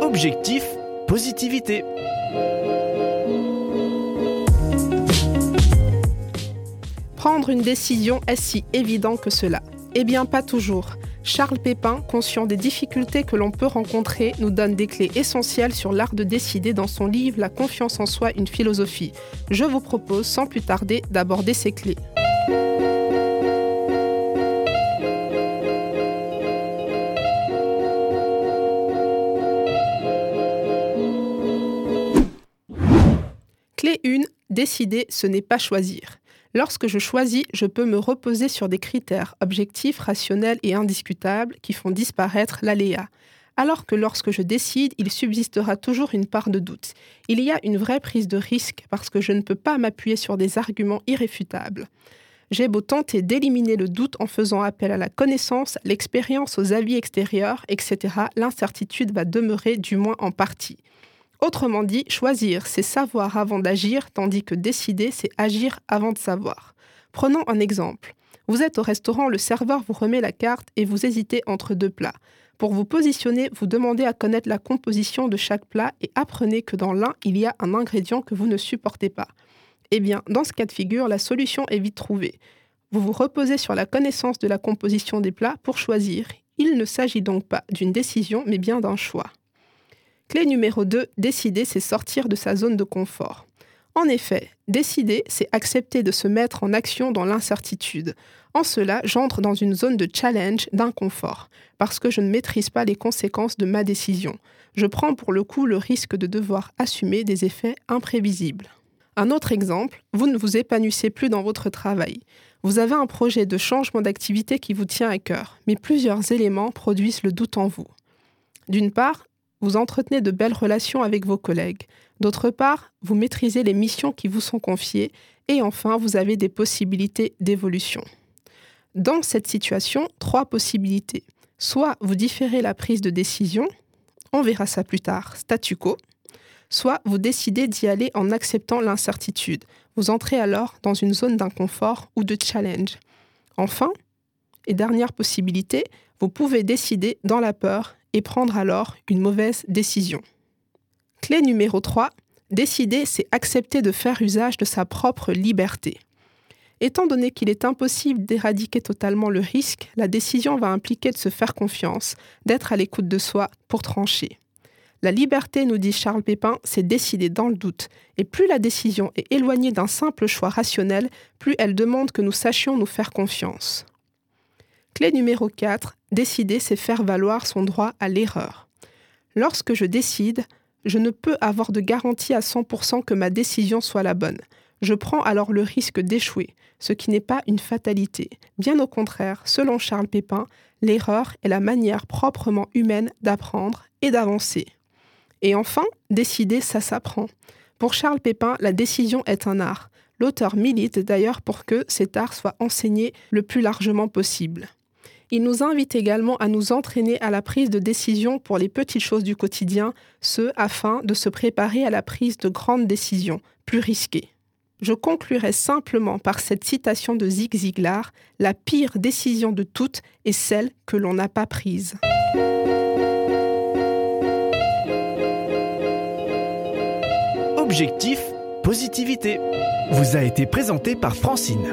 Objectif positivité. Prendre une décision est si évident que cela Eh bien, pas toujours. Charles Pépin, conscient des difficultés que l'on peut rencontrer, nous donne des clés essentielles sur l'art de décider dans son livre La confiance en soi, une philosophie. Je vous propose sans plus tarder d'aborder ces clés. Clé 1. Décider, ce n'est pas choisir. Lorsque je choisis, je peux me reposer sur des critères objectifs, rationnels et indiscutables qui font disparaître l'aléa. Alors que lorsque je décide, il subsistera toujours une part de doute. Il y a une vraie prise de risque parce que je ne peux pas m'appuyer sur des arguments irréfutables. J'ai beau tenter d'éliminer le doute en faisant appel à la connaissance, l'expérience, aux avis extérieurs, etc., l'incertitude va demeurer du moins en partie. Autrement dit, choisir, c'est savoir avant d'agir, tandis que décider, c'est agir avant de savoir. Prenons un exemple. Vous êtes au restaurant, le serveur vous remet la carte et vous hésitez entre deux plats. Pour vous positionner, vous demandez à connaître la composition de chaque plat et apprenez que dans l'un, il y a un ingrédient que vous ne supportez pas. Eh bien, dans ce cas de figure, la solution est vite trouvée. Vous vous reposez sur la connaissance de la composition des plats pour choisir. Il ne s'agit donc pas d'une décision, mais bien d'un choix. Clé numéro 2, décider, c'est sortir de sa zone de confort. En effet, décider, c'est accepter de se mettre en action dans l'incertitude. En cela, j'entre dans une zone de challenge, d'inconfort, parce que je ne maîtrise pas les conséquences de ma décision. Je prends pour le coup le risque de devoir assumer des effets imprévisibles. Un autre exemple, vous ne vous épanouissez plus dans votre travail. Vous avez un projet de changement d'activité qui vous tient à cœur, mais plusieurs éléments produisent le doute en vous. D'une part, vous entretenez de belles relations avec vos collègues. D'autre part, vous maîtrisez les missions qui vous sont confiées. Et enfin, vous avez des possibilités d'évolution. Dans cette situation, trois possibilités. Soit vous différez la prise de décision, on verra ça plus tard, statu quo. Soit vous décidez d'y aller en acceptant l'incertitude. Vous entrez alors dans une zone d'inconfort ou de challenge. Enfin, et dernière possibilité, vous pouvez décider dans la peur et prendre alors une mauvaise décision. Clé numéro 3. Décider, c'est accepter de faire usage de sa propre liberté. Étant donné qu'il est impossible d'éradiquer totalement le risque, la décision va impliquer de se faire confiance, d'être à l'écoute de soi pour trancher. La liberté, nous dit Charles Pépin, c'est décider dans le doute. Et plus la décision est éloignée d'un simple choix rationnel, plus elle demande que nous sachions nous faire confiance. Clé numéro 4, décider, c'est faire valoir son droit à l'erreur. Lorsque je décide, je ne peux avoir de garantie à 100% que ma décision soit la bonne. Je prends alors le risque d'échouer, ce qui n'est pas une fatalité. Bien au contraire, selon Charles Pépin, l'erreur est la manière proprement humaine d'apprendre et d'avancer. Et enfin, décider, ça s'apprend. Pour Charles Pépin, la décision est un art. L'auteur milite d'ailleurs pour que cet art soit enseigné le plus largement possible. Il nous invite également à nous entraîner à la prise de décision pour les petites choses du quotidien, ce afin de se préparer à la prise de grandes décisions, plus risquées. Je conclurai simplement par cette citation de Zig Ziglar La pire décision de toutes est celle que l'on n'a pas prise. Objectif positivité vous a été présenté par Francine.